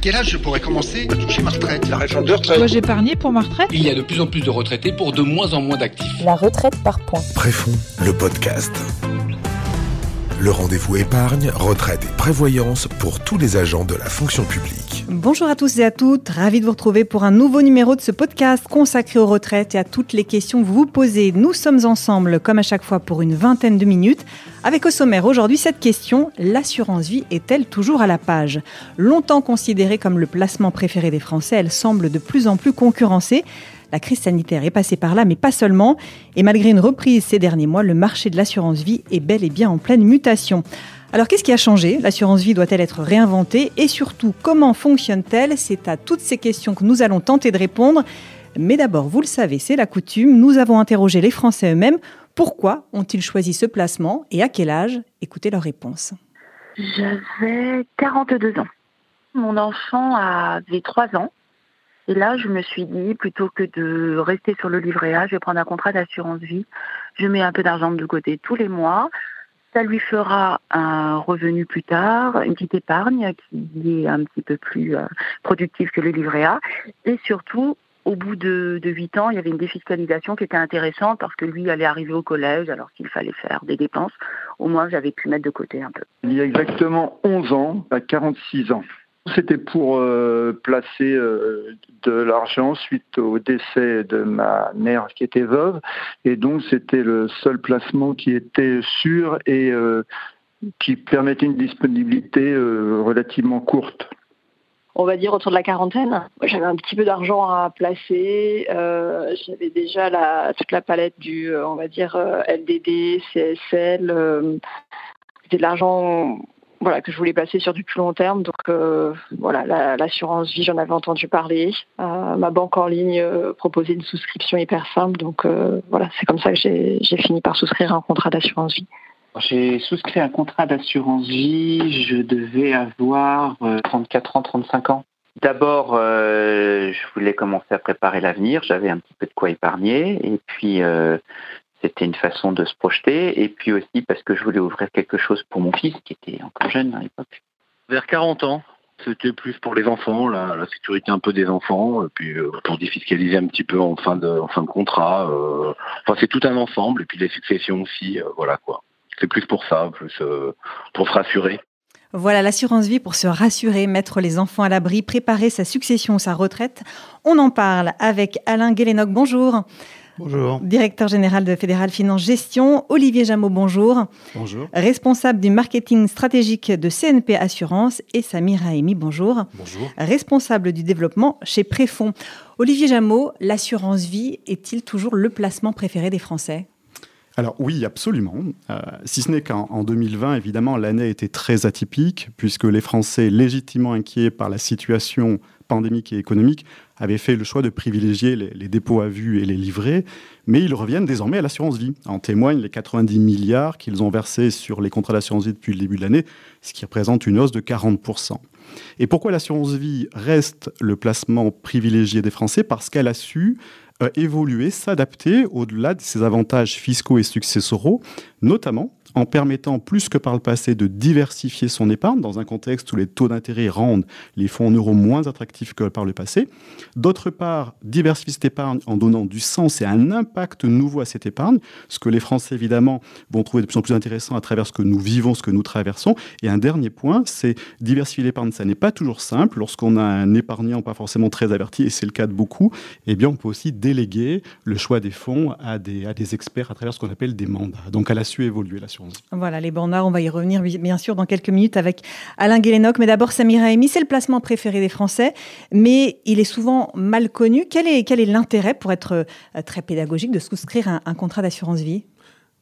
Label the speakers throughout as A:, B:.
A: quel âge je pourrais commencer à toucher ma retraite? La réforme de
B: retraite. Dois-je épargner pour ma retraite
C: Il y a de plus en plus de retraités pour de moins en moins d'actifs.
D: La retraite par points.
E: Préfond, le podcast. Le rendez-vous épargne, retraite et prévoyance pour tous les agents de la fonction publique.
F: Bonjour à tous et à toutes, ravi de vous retrouver pour un nouveau numéro de ce podcast consacré aux retraites et à toutes les questions que vous vous posez. Nous sommes ensemble, comme à chaque fois, pour une vingtaine de minutes. Avec au sommaire aujourd'hui cette question, l'assurance vie est-elle toujours à la page? Longtemps considérée comme le placement préféré des Français, elle semble de plus en plus concurrencée. La crise sanitaire est passée par là, mais pas seulement. Et malgré une reprise ces derniers mois, le marché de l'assurance vie est bel et bien en pleine mutation. Alors qu'est-ce qui a changé? L'assurance vie doit-elle être réinventée? Et surtout, comment fonctionne-t-elle? C'est à toutes ces questions que nous allons tenter de répondre. Mais d'abord, vous le savez, c'est la coutume, nous avons interrogé les Français eux-mêmes. Pourquoi ont-ils choisi ce placement? Et à quel âge? Écoutez leurs réponses.
G: J'avais 42 ans. Mon enfant avait 3 ans. Et là, je me suis dit, plutôt que de rester sur le livret A, je vais prendre un contrat d'assurance vie. Je mets un peu d'argent de côté tous les mois. Ça lui fera un revenu plus tard, une petite épargne qui est un petit peu plus euh, productive que le livret A. Et surtout, au bout de, huit ans, il y avait une défiscalisation qui était intéressante parce que lui allait arriver au collège alors qu'il fallait faire des dépenses. Au moins, j'avais pu mettre de côté un peu.
H: Il y a exactement 11 ans, à 46 ans. C'était pour euh, placer euh, de l'argent suite au décès de ma mère qui était veuve. Et donc c'était le seul placement qui était sûr et euh, qui permettait une disponibilité relativement courte.
I: On va dire autour de la quarantaine. J'avais un petit peu d'argent à placer. J'avais déjà la, toute la palette du, on va dire, LDD, CSL. C'était de l'argent voilà, que je voulais placer sur du plus long terme. Donc euh, voilà, l'assurance vie, j'en avais entendu parler. Euh, ma banque en ligne euh, proposait une souscription hyper simple. Donc voilà, c'est comme ça que j'ai fini par souscrire un contrat d'assurance vie.
J: J'ai souscrit un contrat d'assurance vie, je devais avoir 34 ans, 35 ans. D'abord, je voulais commencer à préparer l'avenir, j'avais un petit peu de quoi épargner, et puis c'était une façon de se projeter. Et puis aussi parce que je voulais ouvrir quelque chose pour mon fils qui était encore jeune à l'époque.
K: Vers 40 ans. C'était plus pour les enfants, la, la, sécurité un peu des enfants, et puis euh, pour défiscaliser un petit peu en fin de, en fin de contrat. Euh, enfin, c'est tout un ensemble, et puis les successions aussi, euh, voilà quoi. C'est plus pour ça, plus pour se rassurer.
F: Voilà l'assurance vie pour se rassurer, mettre les enfants à l'abri, préparer sa succession ou sa retraite. On en parle avec Alain Guélénoc. Bonjour.
L: Bonjour.
F: Directeur général de Fédéral Finance Gestion, Olivier Jameau, bonjour.
L: Bonjour.
F: Responsable du marketing stratégique de CNP Assurance et Samir Haimi, bonjour.
L: Bonjour.
F: Responsable du développement chez Préfond. Olivier Jameau, l'assurance vie est-il toujours le placement préféré des Français?
L: Alors oui, absolument. Euh, si ce n'est qu'en 2020, évidemment, l'année était très atypique, puisque les Français, légitimement inquiets par la situation pandémique et économique, avaient fait le choix de privilégier les, dépôts à vue et les livrets, mais ils reviennent désormais à l'assurance vie. En témoignent les 90 milliards qu'ils ont versés sur les contrats d'assurance vie depuis le début de l'année, ce qui représente une hausse de 40%. Et pourquoi l'assurance vie reste le placement privilégié des Français? Parce qu'elle a su évoluer, s'adapter au-delà de ses avantages fiscaux et successoraux, notamment en permettant plus que par le passé de diversifier son épargne dans un contexte où les taux d'intérêt rendent les fonds en euros moins attractifs que par le passé. D'autre part, diversifier cette épargne en donnant du sens et un impact nouveau à cette épargne, ce que les Français évidemment vont trouver de plus en plus intéressant à travers ce que nous vivons, ce que nous traversons. Et un dernier point, c'est diversifier l'épargne. Ça n'est pas toujours simple. Lorsqu'on a un épargnant pas forcément très averti, et c'est le cas de beaucoup, eh bien on peut aussi déléguer le choix des fonds à des, à experts à travers ce qu'on appelle des mandats. Donc elle a su évoluer la
F: voilà, les bornards, on va y revenir bien sûr dans quelques minutes avec Alain Guélénoc. Mais d'abord, Samira Emi, c'est le placement préféré des Français, mais il est souvent mal connu. Quel est, quel est l'intérêt, pour être euh, très pédagogique, de souscrire un, contrat d'assurance vie?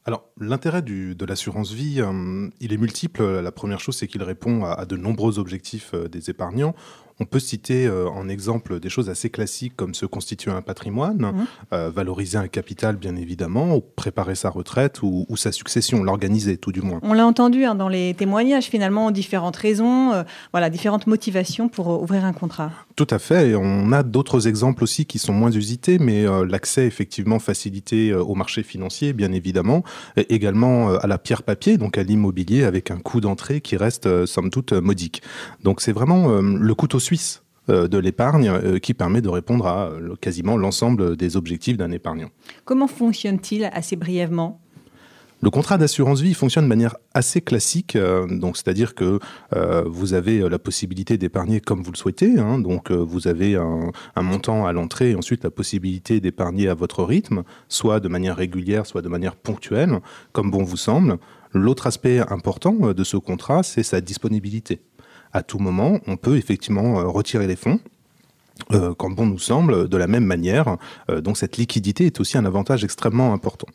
M: Alors, l'intérêt de l'assurance vie, euh, il est multiple. La première chose, c'est qu'il répond à, de nombreux objectifs euh, des épargnants. On peut citer euh, en exemple des choses assez classiques comme se constituer un patrimoine, mmh. euh, valoriser un capital bien évidemment, ou préparer sa retraite ou, sa succession, l'organiser tout du moins.
F: On l'a entendu hein, dans les témoignages finalement, différentes raisons, euh, voilà, différentes motivations pour ouvrir un contrat.
M: Tout à fait, et on a d'autres exemples aussi qui sont moins usités, mais l'accès effectivement facilité au marché financier bien évidemment, et également à la pierre papier, donc à l'immobilier avec un coût d'entrée qui reste somme toute modique. Donc c'est vraiment le couteau suisse de l'épargne qui permet de répondre à quasiment l'ensemble des objectifs d'un épargnant.
F: Comment fonctionne-t-il assez brièvement?
M: Le contrat d'assurance vie fonctionne de manière assez classique, euh, donc c'est-à-dire que euh, vous avez euh, la possibilité d'épargner comme vous le souhaitez, hein, donc vous avez un, un, montant à l'entrée et ensuite la possibilité d'épargner à votre rythme, soit de manière régulière, soit de manière ponctuelle, comme bon vous semble. L'autre aspect important de ce contrat, c'est sa disponibilité. À tout moment, on peut effectivement retirer les fonds euh, quand bon nous semble, de la même manière. Euh, donc cette liquidité est aussi un avantage extrêmement important.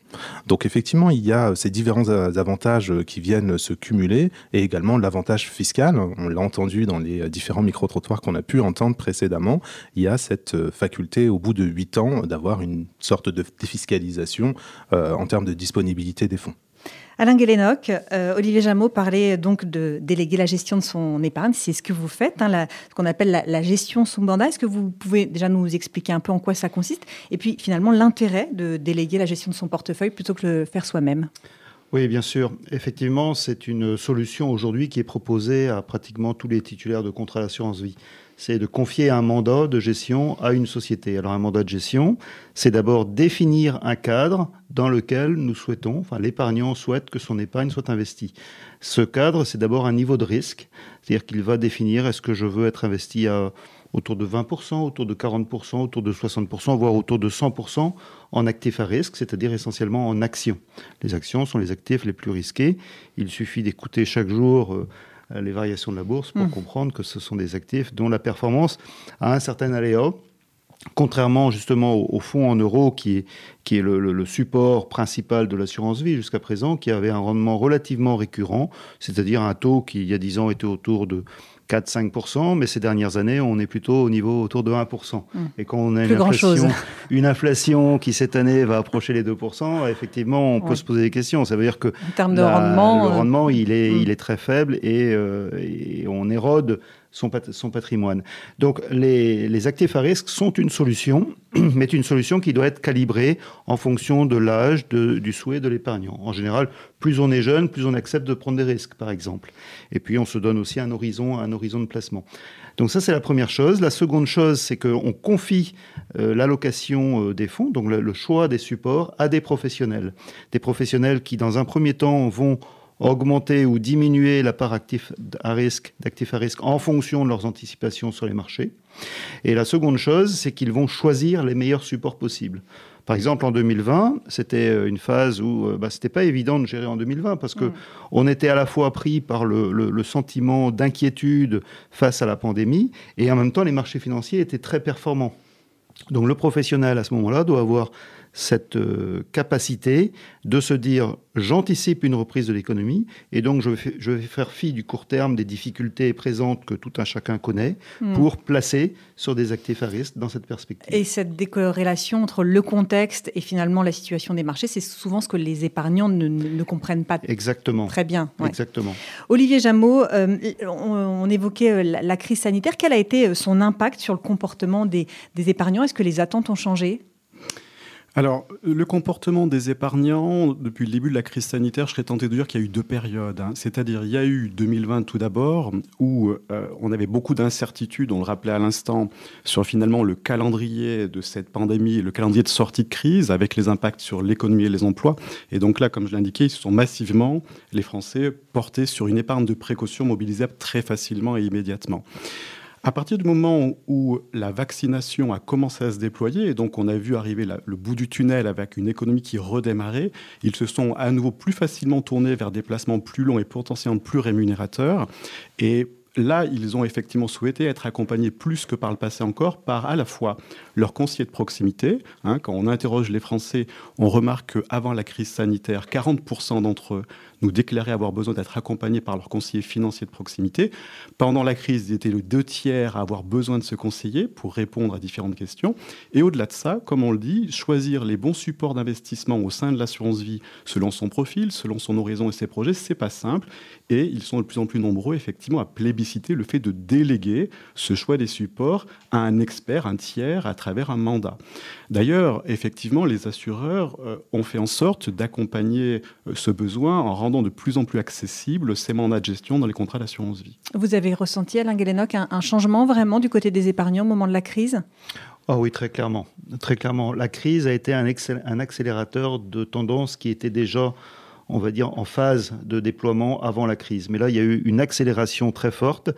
M: Donc effectivement, il y a ces différents avantages qui viennent se cumuler et également l'avantage fiscal. On l'a entendu dans les différents micro-trottoirs qu'on a pu entendre précédemment. Il y a cette faculté au bout de huit ans d'avoir une sorte de défiscalisation euh, en termes de disponibilité des fonds.
F: Alain Guélénoc, euh, Olivier Jameau parlait donc de déléguer la gestion de son épargne. C'est ce que vous faites, hein, ce qu'on appelle la, gestion sous mandat. Est-ce que vous pouvez déjà nous expliquer un peu en quoi ça consiste Et puis finalement, l'intérêt de déléguer la gestion de son portefeuille plutôt que de le faire soi-même?
B: Oui, bien sûr. Effectivement, c'est une solution aujourd'hui qui est proposée à pratiquement tous les titulaires de contrats d'assurance vie c'est de confier un mandat de gestion à une société. Alors un mandat de gestion, c'est d'abord définir un cadre dans lequel nous souhaitons, enfin l'épargnant souhaite que son épargne soit investie. Ce cadre, c'est d'abord un niveau de risque, c'est-à-dire qu'il va définir est-ce que je veux être investi à autour de 20%, autour de 40%, autour de 60%, voire autour de 100% en actifs à risque, c'est-à-dire essentiellement en actions. Les actions sont les actifs les plus risqués. Il suffit d'écouter chaque jour euh, les variations de la bourse pour hmm. comprendre que ce sont des actifs dont la performance a un certain aléa. Contrairement justement au, fonds en euros qui est, qui est le, support principal de l'assurance vie jusqu'à présent, qui avait un rendement relativement récurrent, c'est-à-dire un taux qui il y a 10 ans était autour de 4-5%, mais ces dernières années, on est plutôt au niveau autour de 1%. Mmh. Et quand on a une inflation, une inflation, qui cette année va approcher les 2%, effectivement, on peut se poser des questions. Ça veut dire que
F: en termes de rendement,
B: le euh, rendement, il, est, mmh. il est très faible et, euh, et on érode son, patrimoine. Donc les, actifs à risque sont une solution, mais une solution qui doit être calibrée en fonction de l'âge, du souhait de l'épargnant. En général, plus on est jeune, plus on accepte de prendre des risques, par exemple. Et puis on se donne aussi un horizon, un horizon de placement. Donc ça, c'est la première chose. La seconde chose, c'est qu'on confie euh, l'allocation euh, des fonds, donc le choix des supports, à des professionnels. Des professionnels qui, dans un premier temps, vont augmenter ou diminuer la part actif à risque, d'actifs à risque en fonction de leurs anticipations sur les marchés. Et la seconde chose, c'est qu'ils vont choisir les meilleurs supports possibles. Par exemple, en 2020, c'était euh, une phase où euh, bah, c'était pas évident de gérer en 2020 parce que mm. on était à la fois pris par le, le sentiment d'inquiétude face à la pandémie et en même temps les marchés financiers étaient très performants. Donc le professionnel à ce moment-là doit avoir cette euh, capacité de se dire j'anticipe une reprise de l'économie et donc je vais, faire fi du court terme des difficultés présentes que tout un chacun connaît hmm. pour placer sur des actifs à risque dans cette perspective.
F: Et cette décorrélation entre le contexte et finalement la situation des marchés, c'est souvent ce que les épargnants ne, comprennent pas
B: Exactement.
F: très bien.
B: Exactement.
F: Olivier Jameau, euh, on, évoquait euh, la, crise sanitaire. Quel a été son impact sur le comportement des épargnants? Est-ce que les attentes ont changé?
L: Alors, le comportement des épargnants, depuis le début de la crise sanitaire, je serais tenté de dire qu'il y a eu deux périodes. Hein. C'est-à-dire, il y a eu 2020 tout d'abord, où euh, on avait beaucoup d'incertitudes, on le rappelait à l'instant, sur finalement le calendrier de cette pandémie, le calendrier de sortie de crise, avec les impacts sur l'économie et les emplois. Et donc là, comme je l'indiquais, ils se sont massivement, les Français, portés sur une épargne de précaution mobilisable très facilement et immédiatement. À partir du moment où la vaccination a commencé à se déployer, et donc on a vu arriver le bout du tunnel avec une économie qui redémarrait, ils se sont à nouveau plus facilement tournés vers des placements plus longs et potentiellement plus rémunérateurs. Et là, ils ont effectivement souhaité être accompagnés plus que par le passé encore par à la fois leurs conseillers de proximité. Hein, quand on interroge les Français, on remarque qu'avant la crise sanitaire, 40% d'entre eux nous déclaraient avoir besoin d'être accompagnés par leurs conseillers financiers de proximité. Pendant la crise, ils étaient le deux tiers à avoir besoin de se conseiller pour répondre à différentes questions. Et au-delà de ça, comme on le dit, choisir les bons supports d'investissement au sein de l'assurance vie selon son profil, selon son horizon et ses projets, c'est pas simple. Et ils sont de plus en plus nombreux, effectivement, à plébisciter le fait de déléguer ce choix des supports à un expert, un tiers, à travers un mandat. D'ailleurs, effectivement, les assureurs euh, ont fait en sorte d'accompagner euh, ce besoin en rendant de plus en plus accessibles ces mandats de gestion dans les contrats d'assurance vie.
F: Vous avez ressenti, Alain Guélénoc, un, un changement vraiment du côté des épargnants au moment de la crise?
B: Oh oui, très clairement. Très clairement. La crise a été un, un accélérateur de tendances qui étaient déjà on va dire, en phase de déploiement avant la crise. Mais là, il y a eu une accélération très forte.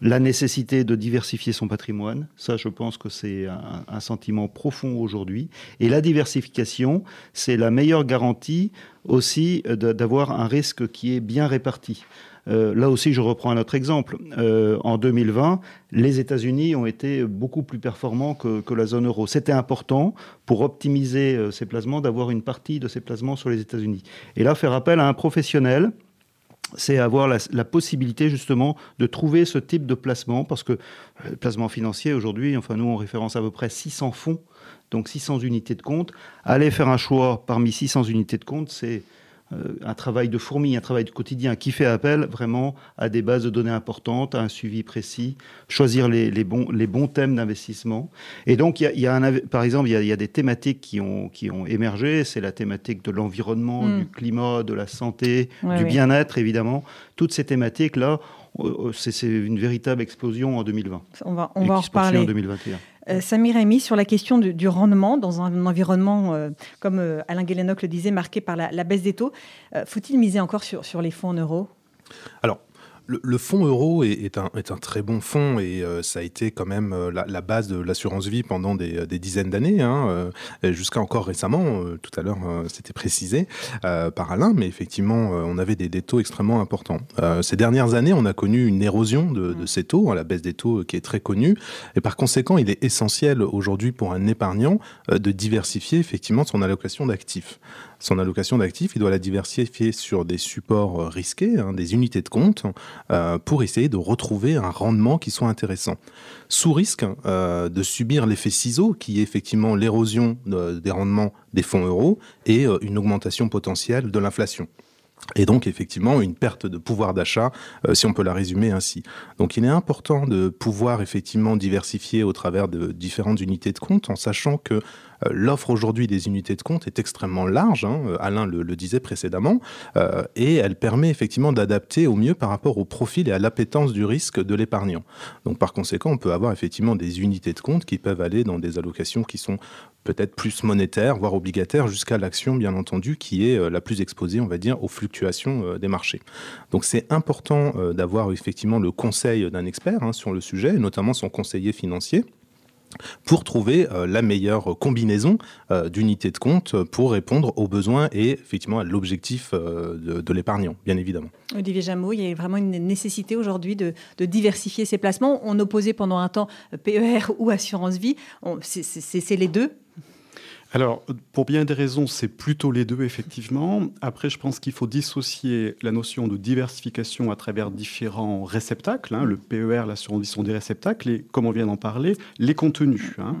B: La nécessité de diversifier son patrimoine, ça, je pense que c'est un, sentiment profond aujourd'hui. Et la diversification, c'est la meilleure garantie aussi d'avoir un risque qui est bien réparti. Euh, là aussi, je reprends un autre exemple. Euh, en 2020, les États-Unis ont été beaucoup plus performants que, la zone euro. C'était important pour optimiser euh, ces placements d'avoir une partie de ces placements sur les États-Unis. Et là, faire appel à un professionnel c'est avoir la, possibilité justement de trouver ce type de placement, parce que le placement financier aujourd'hui, enfin nous on référence à peu près 600 fonds, donc 600 unités de compte. Aller faire un choix parmi 600 unités de compte, c'est euh, un travail de fourmi, un travail de quotidien qui fait appel vraiment à des bases de données importantes, à un suivi précis, choisir les, bons, les bons thèmes d'investissement. Et donc, il y a, un, par exemple, il y, a, des thématiques qui ont, qui ont émergé. C'est la thématique de l'environnement, hmm. du climat, de la santé, du bien-être, évidemment. Toutes ces thématiques-là, euh, c'est une véritable explosion en 2020.
F: On va, on va en reparler.
B: en 2021.
F: Euh, Samir Rémy, sur la question du, rendement dans un environnement, euh, comme euh, Alain Guélénoc le disait, marqué par la, baisse des taux, faut-il miser encore sur, les fonds en euros?
M: Le, fonds euro est, un, très bon fonds et euh, ça a été quand même euh, la, base de l'assurance vie pendant des, dizaines d'années, hein, euh, jusqu'à encore récemment. tout à l'heure, c'était précisé par Alain, mais effectivement, on avait des, taux extrêmement importants. ces dernières années, on a connu une érosion de, de ces taux, hein, la baisse des taux qui est très connue, et par conséquent, il est essentiel aujourd'hui pour un épargnant de diversifier effectivement son allocation d'actifs son allocation d'actifs, il doit la diversifier sur des supports euh, risqués, hein, des unités de compte, euh, pour essayer de retrouver un rendement qui soit intéressant. Sous risque euh, de subir l'effet ciseau, qui est effectivement l'érosion des rendements des fonds euros et une augmentation potentielle de l'inflation. Et donc effectivement une perte de pouvoir d'achat, si on peut la résumer ainsi. Donc il est important de pouvoir effectivement diversifier au travers de différentes unités de compte, en sachant que l'offre aujourd'hui des unités de compte est extrêmement large, hein, euh, Alain le, disait précédemment, euh, et elle permet effectivement d'adapter au mieux par rapport au profil et à l'appétence du risque de l'épargnant. Donc par conséquent, on peut avoir effectivement des unités de compte qui peuvent aller dans des allocations qui sont peut-être plus monétaires, voire obligataires, jusqu'à l'action, bien entendu, qui est la plus exposée, on va dire, aux fluctuations des marchés. Donc c'est important d'avoir effectivement le conseil d'un expert hein, sur le sujet, notamment son conseiller financier pour trouver euh, la meilleure combinaison euh, d'unités de compte pour répondre aux besoins et effectivement à l'objectif euh, de, l'épargnant, bien évidemment.
F: Olivier Jameau, il y a vraiment une nécessité aujourd'hui de, diversifier ses placements. On opposait pendant un temps PER ou assurance vie. C'est les deux
L: alors, pour bien des raisons, c'est plutôt les deux, effectivement. Après, je pense qu'il faut dissocier la notion de diversification à travers différents réceptacles. Hein. Le PER, l'assurance vie sont des réceptacles, et comme on vient d'en parler, les contenus. Hein.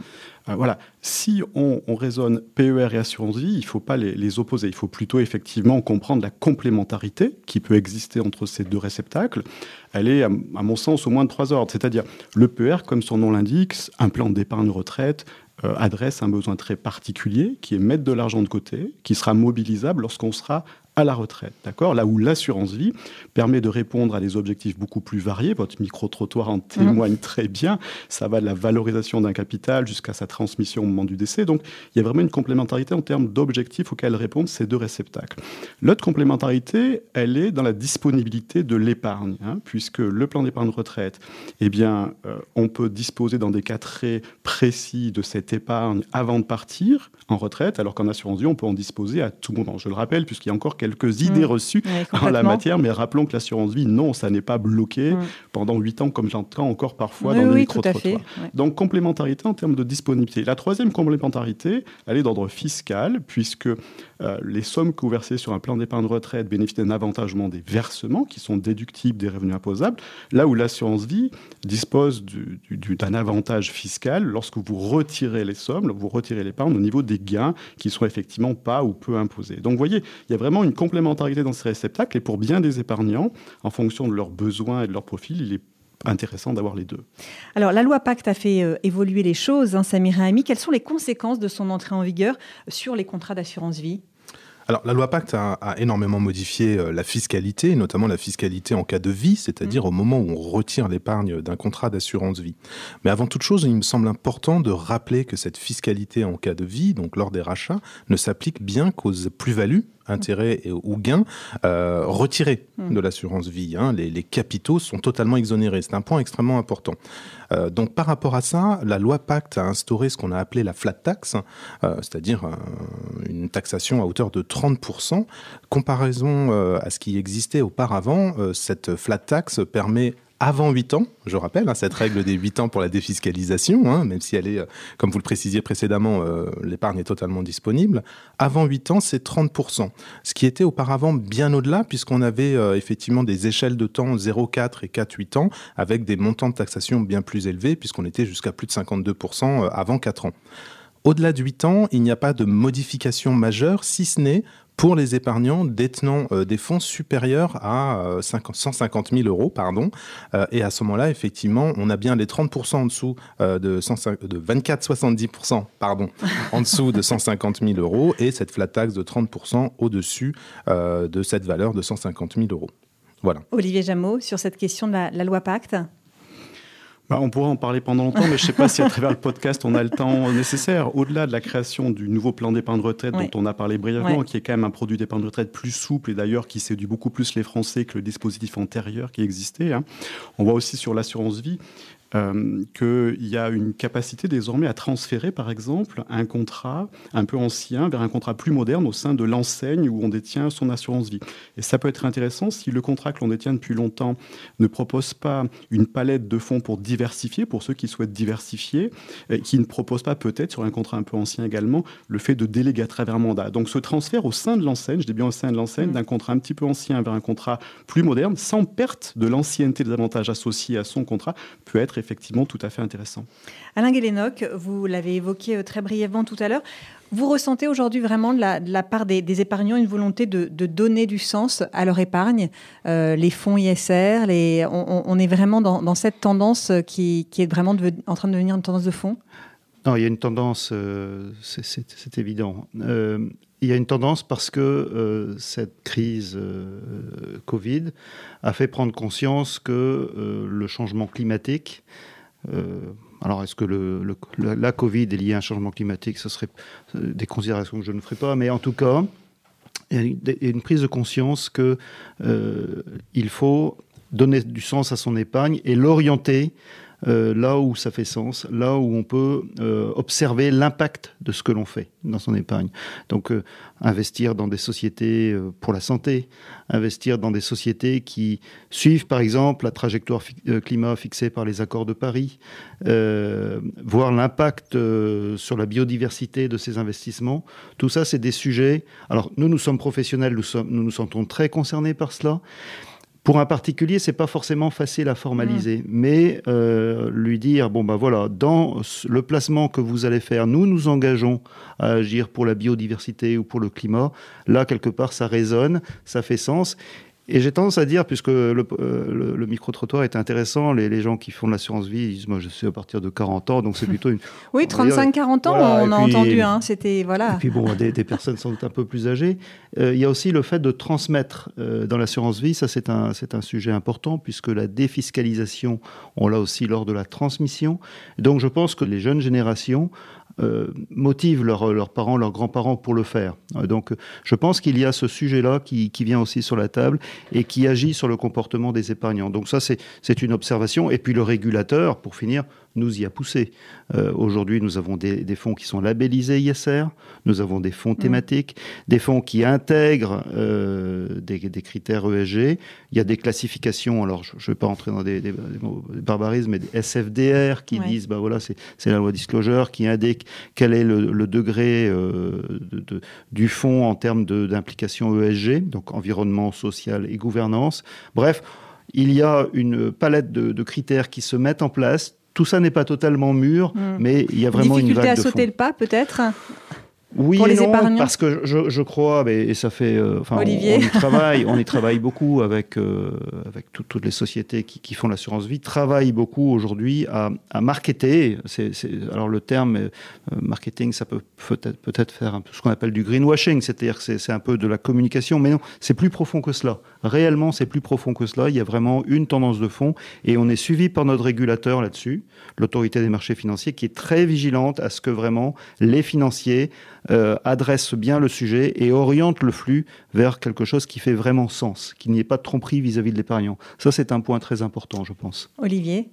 L: Euh, voilà. Si on, raisonne PER et assurance vie, il ne faut pas les, opposer. Il faut plutôt effectivement comprendre la complémentarité qui peut exister entre ces deux réceptacles. Elle est, à, mon sens, au moins de trois ordres. C'est-à-dire le PER, comme son nom l'indique, un plan d'épargne retraite, adresse un besoin très particulier, qui est mettre de l'argent de côté, qui sera mobilisable lorsqu'on sera à la retraite. D'accord? Là où l'assurance vie permet de répondre à des objectifs beaucoup plus variés, votre micro-trottoir en témoigne très bien, ça va de la valorisation d'un capital jusqu'à sa transmission au moment du décès. Donc il y a vraiment une complémentarité en termes d'objectifs auxquels répondent ces deux réceptacles. L'autre complémentarité, elle est dans la disponibilité de l'épargne, hein, puisque le plan d'épargne retraite, eh bien, euh, on peut disposer dans des cas très précis de cette épargne avant de partir en retraite, alors qu'en assurance vie, on peut en disposer à tout moment. Je le rappelle, puisqu'il y a encore quelques idées mm. reçues en la matière, mais rappelons que l'assurance vie, non, ça n'est pas bloqué mm. pendant huit ans, comme j'entends encore parfois dans le micro-trottoir. Donc, complémentarité en termes de disponibilité. La troisième complémentarité, elle est d'ordre fiscal, puisque euh, les sommes que vous versez sur un plan d'épargne retraite bénéficient d'un avantagement des versements qui sont déductibles des revenus imposables, là où l'assurance vie dispose d'un avantage fiscal lorsque vous retirez les sommes, vous retirez l'épargne au niveau des gains qui sont effectivement pas ou peu imposés. Donc vous voyez, il y a vraiment une complémentarité dans ces réceptacles et pour bien des épargnants, en fonction de leurs besoins et de leur profil, il est intéressant d'avoir les deux.
F: Alors, la loi Pacte a fait euh, évoluer les choses, hein, Samira Ami. Quelles sont les conséquences de son entrée en vigueur sur les contrats d'assurance vie?
M: Alors, la loi Pacte a, énormément modifié euh, la fiscalité, notamment la fiscalité en cas de vie, c'est-à-dire mmh. au moment où on retire l'épargne d'un contrat d'assurance vie. Mais avant toute chose, il me semble important de rappeler que cette fiscalité en cas de vie, donc lors des rachats, ne s'applique bien qu'aux plus-values intérêts ou gains euh, retirés hmm. de l'assurance vie. Hein. Les, capitaux sont totalement exonérés. C'est un point extrêmement important. Euh, donc par rapport à ça, la loi Pacte a instauré ce qu'on a appelé la flat tax, euh, c'est-à-dire une taxation à hauteur de 30%. Comparaison à ce qui existait auparavant, cette flat tax permet avant 8 ans, je rappelle, hein, cette règle des 8 ans pour la défiscalisation, hein, même si elle est, euh, comme vous le précisiez précédemment, euh, l'épargne est totalement disponible. Avant 8 ans, c'est 30%. Ce qui était auparavant bien au-delà, puisqu'on avait euh, effectivement des échelles de temps 0,4 et 4,8 ans, avec des montants de taxation bien plus élevés, puisqu'on était jusqu'à plus de 52% avant 4 ans. Au-delà de 8 ans, il n'y a pas de modification majeure, si ce n'est pour les épargnants détenant euh, des fonds supérieurs à 150 euh, 000 euros. Pardon. Euh, et à ce moment-là, effectivement, on a bien les 30% en dessous de, de 24,70% pardon, en dessous de 150 000 euros et cette flat tax de 30% au-dessus de cette valeur de 150 000 euros. Voilà.
F: Olivier Jameau, sur cette question de la loi Pacte
L: bah, on pourrait en parler pendant longtemps, mais je ne sais pas si à travers le podcast on a le temps nécessaire. Au-delà de la création du nouveau plan d'épargne de retraite dont on a parlé brièvement, qui est quand même un produit d'épargne de retraite plus souple et d'ailleurs qui séduit beaucoup plus les Français que le dispositif antérieur qui existait. Hein. On voit aussi sur l'assurance vie euh, qu'il y a une capacité désormais à transférer, par exemple, un contrat un peu ancien vers un contrat plus moderne au sein de l'enseigne où on détient son assurance vie. Et ça peut être intéressant si le contrat que l'on détient depuis longtemps ne propose pas une palette de fonds pour diversifier, pour ceux qui souhaitent diversifier, et qui ne propose pas peut-être sur un contrat un peu ancien également le fait de déléguer à travers un mandat. Donc ce transfert au sein de l'enseigne, je dis bien au sein de l'enseigne, mmh. d'un contrat un petit peu ancien vers un contrat plus moderne, sans perte de l'ancienneté des avantages associés à son contrat, peut être effectivement tout à fait intéressant.
F: Alain Guélénoc, vous l'avez évoqué euh, très brièvement tout à l'heure. Vous ressentez aujourd'hui vraiment de la, part des, épargnants une volonté de, donner du sens à leur épargne, euh, les fonds ISR, les, on, est vraiment dans, cette tendance qui, est vraiment en train de devenir une tendance de fond?
B: Non, il y a une tendance, euh, c'est évident. Il y a une tendance parce que cette crise Covid a fait prendre conscience que le changement climatique euh, alors, est-ce que la Covid est liée à un changement climatique Ce serait euh, des considérations que je ne ferai pas, mais en tout cas, il y a une prise de conscience qu'il euh, faut donner du sens à son épargne et l'orienter euh, là où ça fait sens, là où on peut euh, observer l'impact de ce que l'on fait dans son épargne. Donc euh, investir dans des sociétés pour la santé, investir dans des sociétés qui suivent par exemple la trajectoire climat fixée par les accords de Paris, voir l'impact sur la biodiversité de ces investissements. Tout ça, c'est des sujets. Alors nous, nous sommes professionnels, nous, nous nous sentons très concernés par cela. Pour un particulier, c'est pas forcément facile à formaliser, mm. mais euh, lui dire bon ben voilà, dans le placement que vous allez faire, nous nous engageons à agir pour la biodiversité ou pour le climat. Là quelque part, ça résonne, ça fait sens. Et j'ai tendance à dire, puisque le, euh, micro-trottoir est intéressant, les, gens qui font de l'assurance vie ils disent Moi, je suis à partir de 40 ans, donc c'est plutôt une.
F: oui, 35-40 ans, on a entendu. Hein, c'était. Voilà.
B: Et puis, bon, des, personnes sans doute un peu plus âgées. Euh, il y a aussi le fait de transmettre euh, dans l'assurance vie. Ça, c'est un, un sujet important, puisque la défiscalisation, on l'a aussi lors de la transmission. Donc, je pense que les jeunes générations euh, motivent leurs parents, leurs grands-parents pour le faire. Euh, donc je pense qu'il y a ce sujet-là qui, qui, vient aussi sur la table et qui agit sur le comportement des épargnants. Donc ça, c'est une observation. Et puis le régulateur, pour finir, nous y a poussé. Euh, aujourd'hui, nous avons des, fonds qui sont labellisés ISR, nous avons des fonds mmh. thématiques, des fonds qui intègrent euh, des, critères ESG. Il y a des classifications, alors je ne vais pas rentrer dans des, barbarismes, mais des SFDR qui disent, bah voilà, c'est la loi disclosure, qui indique quel est le, degré euh, du fonds en termes d'implication ESG, donc environnement, social et gouvernance. Bref, il y a une palette de, critères qui se mettent en place tout ça n'est pas totalement mur, hmm. mais il y a vraiment une vague
F: à sauter le pas, peut-être?
B: Oui
F: pour
B: et
F: les
B: non, parce que je, je crois, et ça fait, euh, enfin, on- y travaille, on y travaille beaucoup avec euh, avec tout- toutes les sociétés qui, qui font l'assurance vie, travaillent beaucoup aujourd'hui à, à marketer. C'est, c'est- alors le terme euh, marketing, ça peut peut-être peut-être faire un peu ce qu'on appelle du greenwashing, c'est-à-dire que c'est, c'est un peu de la communication, mais non, c'est plus profond que cela. Réellement, c'est plus profond que cela. Il y a vraiment une tendance de fond, et on est suivi par notre régulateur là-dessus, l'autorité des marchés financiers, qui est très vigilante à ce que vraiment les financiers euh, adresse bien le sujet et oriente le flux vers quelque chose qui fait vraiment sens, qu'il n'y ait pas de tromperie vis-à-vis de l'épargnant. Ça, c'est un point très important, je pense.
F: Olivier?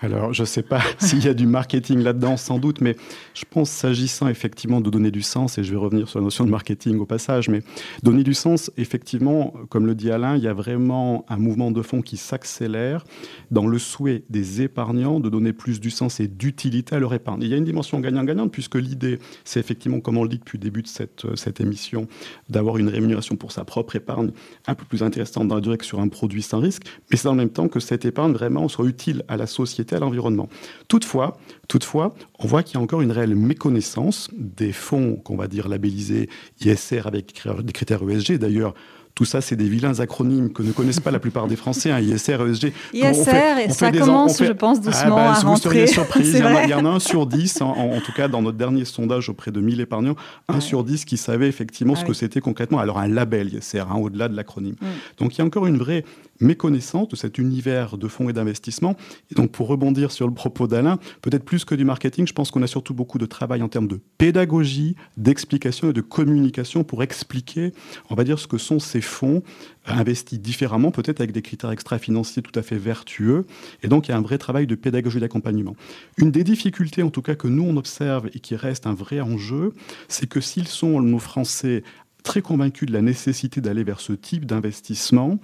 L: Alors, je ne sais pas s'il y a du marketing là-dedans, sans doute, mais je pense, s'agissant effectivement de donner du sens, et je vais revenir sur la notion de marketing au passage, mais donner du sens, effectivement, comme le dit Alain, il y a vraiment un mouvement de fond qui s'accélère dans le souhait des épargnants de donner plus du sens et d'utilité à leur épargne. Il y a une dimension gagnant-gagnante, puisque l'idée, c'est effectivement, comme on le dit depuis le début de cette, euh, émission, d'avoir une rémunération pour sa propre épargne un peu plus intéressante dans la durée sur un produit sans risque, mais c'est en même temps que cette épargne vraiment soit utile à la société, à l'environnement. Toutefois, toutefois, on voit qu'il y a encore une réelle méconnaissance des fonds qu'on va dire labellisés ISR avec des critères ESG. D'ailleurs, tout ça, c'est des vilains acronymes que ne connaissent pas la plupart des Français, hein, ISR, ESG.
F: ISR,
L: On fait- on
F: ça
L: en-
F: commence,
L: on fait-
F: je pense, doucement
L: Ah bah,
F: à
L: vous
F: rentrer.
L: surprise, il, y en a,
F: vrai.
L: il y en a un sur dix, en, en tout cas dans notre dernier sondage auprès de 1000 épargnants, un sur dix qui savait effectivement
F: Ah
L: ce
F: oui.
L: que c'était concrètement. Alors un label ISR, hein, au-delà de l'acronyme.
F: Mm.
L: Donc il y a encore une vraie méconnaissance de cet univers de fonds et d'investissement. Et donc pour rebondir sur le propos d'Alain, peut-être plus que du marketing, je pense qu'on a surtout beaucoup de travail en termes de pédagogie, d'explication et de communication pour expliquer, on va dire, ce que sont ces fonds investis différemment, peut-être avec des critères extra-financiers tout à fait vertueux. Et donc il y a un vrai travail de pédagogie d'accompagnement. Une des difficultés, en tout cas, que nous on observe et qui reste un vrai enjeu, c'est que s'ils sont, nos Français, très convaincus de la nécessité d'aller vers ce type d'investissement.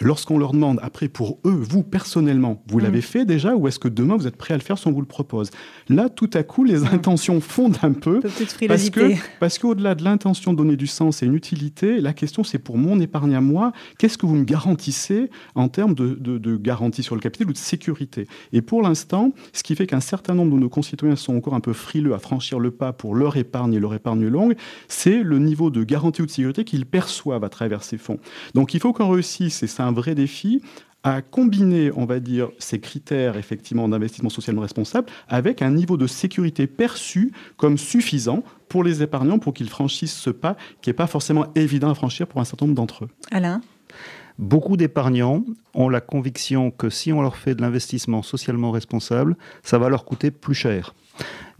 L: Lorsqu'on leur demande, après, pour eux, vous, personnellement, vous
F: Mm.
L: l'avez fait déjà ou est-ce que demain, vous êtes prêt à le faire si on vous le propose? Là, tout à coup, les intentions fondent un peu. Parce que, parce qu'au-delà de l'intention de donner du sens et une utilité, la question c'est pour mon épargne à moi, qu'est-ce que vous me garantissez en termes de, de, de garantie sur le capital ou de sécurité? Et pour l'instant, ce qui fait qu'un certain nombre de nos concitoyens sont encore un peu frileux à franchir le pas pour leur épargne et leur épargne longue, c'est le niveau de garantie ou sécurité qu'ils perçoivent à travers ces fonds. Donc il faut qu'on réussisse, et c'est un vrai défi, à combiner, on va dire, ces critères effectivement d'investissement socialement responsable avec un niveau de sécurité perçu comme suffisant pour les épargnants pour qu'ils franchissent ce pas qui n'est pas forcément évident à franchir pour un certain nombre d'entre eux.
F: Alain?
B: Beaucoup d'épargnants ont la conviction que si on leur fait de l'investissement socialement responsable, ça va leur coûter plus cher.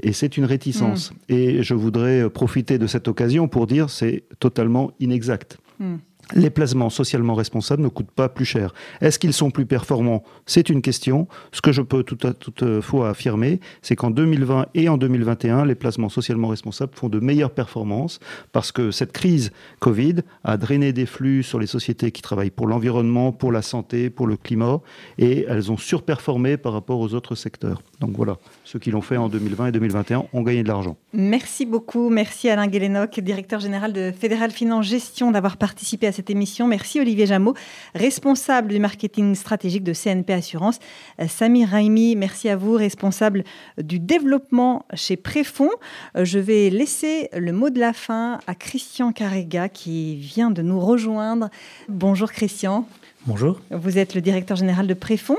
B: Et c'est une réticence. Et je voudrais profiter de cette occasion pour dire c'est totalement inexact.
F: Hmm.
B: Les placements socialement responsables ne coûtent pas plus cher. Est-ce qu'ils sont plus performants? C'est une question. Ce que je peux toutefois affirmer, c'est qu'en 2020 et en 2021, les placements socialement responsables font de meilleures performances parce que cette crise Covid a drainé des flux sur les sociétés qui travaillent pour l'environnement, pour la santé, pour le climat, et elles ont surperformé par rapport aux autres secteurs. Donc voilà, ceux qui l'ont fait en 2020 et 2021 ont gagné de l'argent.
F: Merci beaucoup. Merci Alain Guélénoc, directeur général de Fédéral Finance Gestion, d'avoir participé à cette émission. Merci Olivier Jameau, responsable du marketing stratégique de CNP Assurance. Euh, Samir Raimi, merci à vous, responsable du développement chez Préfond. Euh, Je vais laisser le mot de la fin à Christian Carrega qui vient de nous rejoindre. Bonjour Christian.
D: Bonjour.
F: Vous êtes le directeur général de Préfond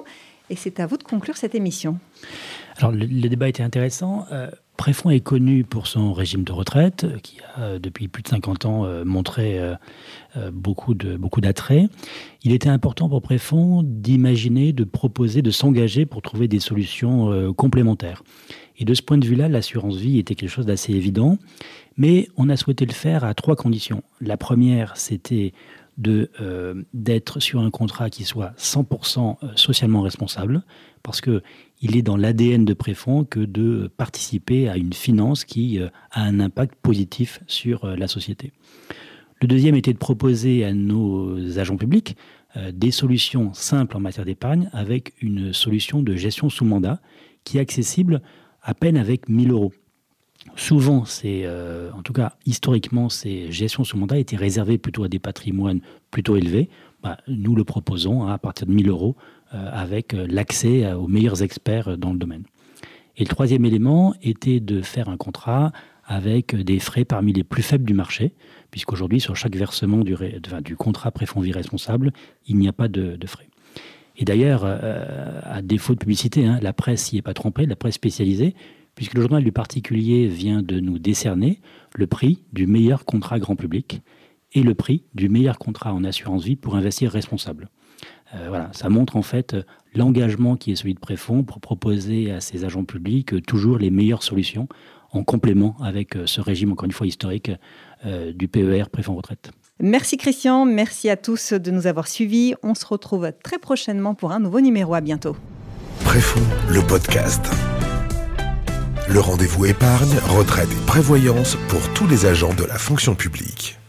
F: et c'est à vous de conclure cette émission.
D: Alors, le, le débat était intéressant. Euh, Préfond est connu pour son régime de retraite, euh, qui a, euh, depuis plus de 50 ans, euh, montré beaucoup de beaucoup d'attrait. Il était important pour Préfond d'imaginer, de proposer, de s'engager pour trouver des solutions complémentaires. Et de ce point de vue-là, l'assurance vie était quelque chose d'assez évident, mais on a souhaité le faire à trois conditions. La première, c'était d'être sur un contrat qui soit 100% socialement responsable, parce que il est dans l'ADN de Préfond que de participer à une finance qui euh, a un impact positif sur euh, la société. Le deuxième était de proposer à nos agents publics euh, des solutions simples en matière d'épargne avec une solution de gestion sous mandat qui est accessible à peine avec 1000 euros. Souvent, en tout cas historiquement, ces gestions sous mandat étaient réservées plutôt à des patrimoines plutôt élevés. Bah, nous le proposons à partir de 1000 euros avec euh, l'accès à- aux meilleurs experts euh, dans le domaine. Et le troisième élément était de faire un contrat avec des frais parmi les plus faibles du marché, puisqu'aujourd'hui, sur chaque versement du, contrat préfonds vie responsable, il n'y a pas de, frais. Et d'ailleurs, euh, à défaut de publicité, hein, la presse n'y est pas trompée, la presse spécialisée, puisque le journal du particulier vient de nous décerner le prix du meilleur contrat grand public et le prix du meilleur contrat en assurance vie pour investir responsable. Euh, voilà, ça montre en fait l'engagement qui est celui de Préfond pour proposer à ses agents publics euh, toujours les meilleures solutions en complément avec euh, ce régime, encore une fois historique, du PER Préfond Retraite.
F: Merci Christian, merci à tous de nous avoir suivis. On se retrouve très prochainement pour un nouveau numéro. À bientôt.
E: Préfond, le podcast. Le rendez-vous épargne, retraite et prévoyance pour tous les agents de la fonction publique.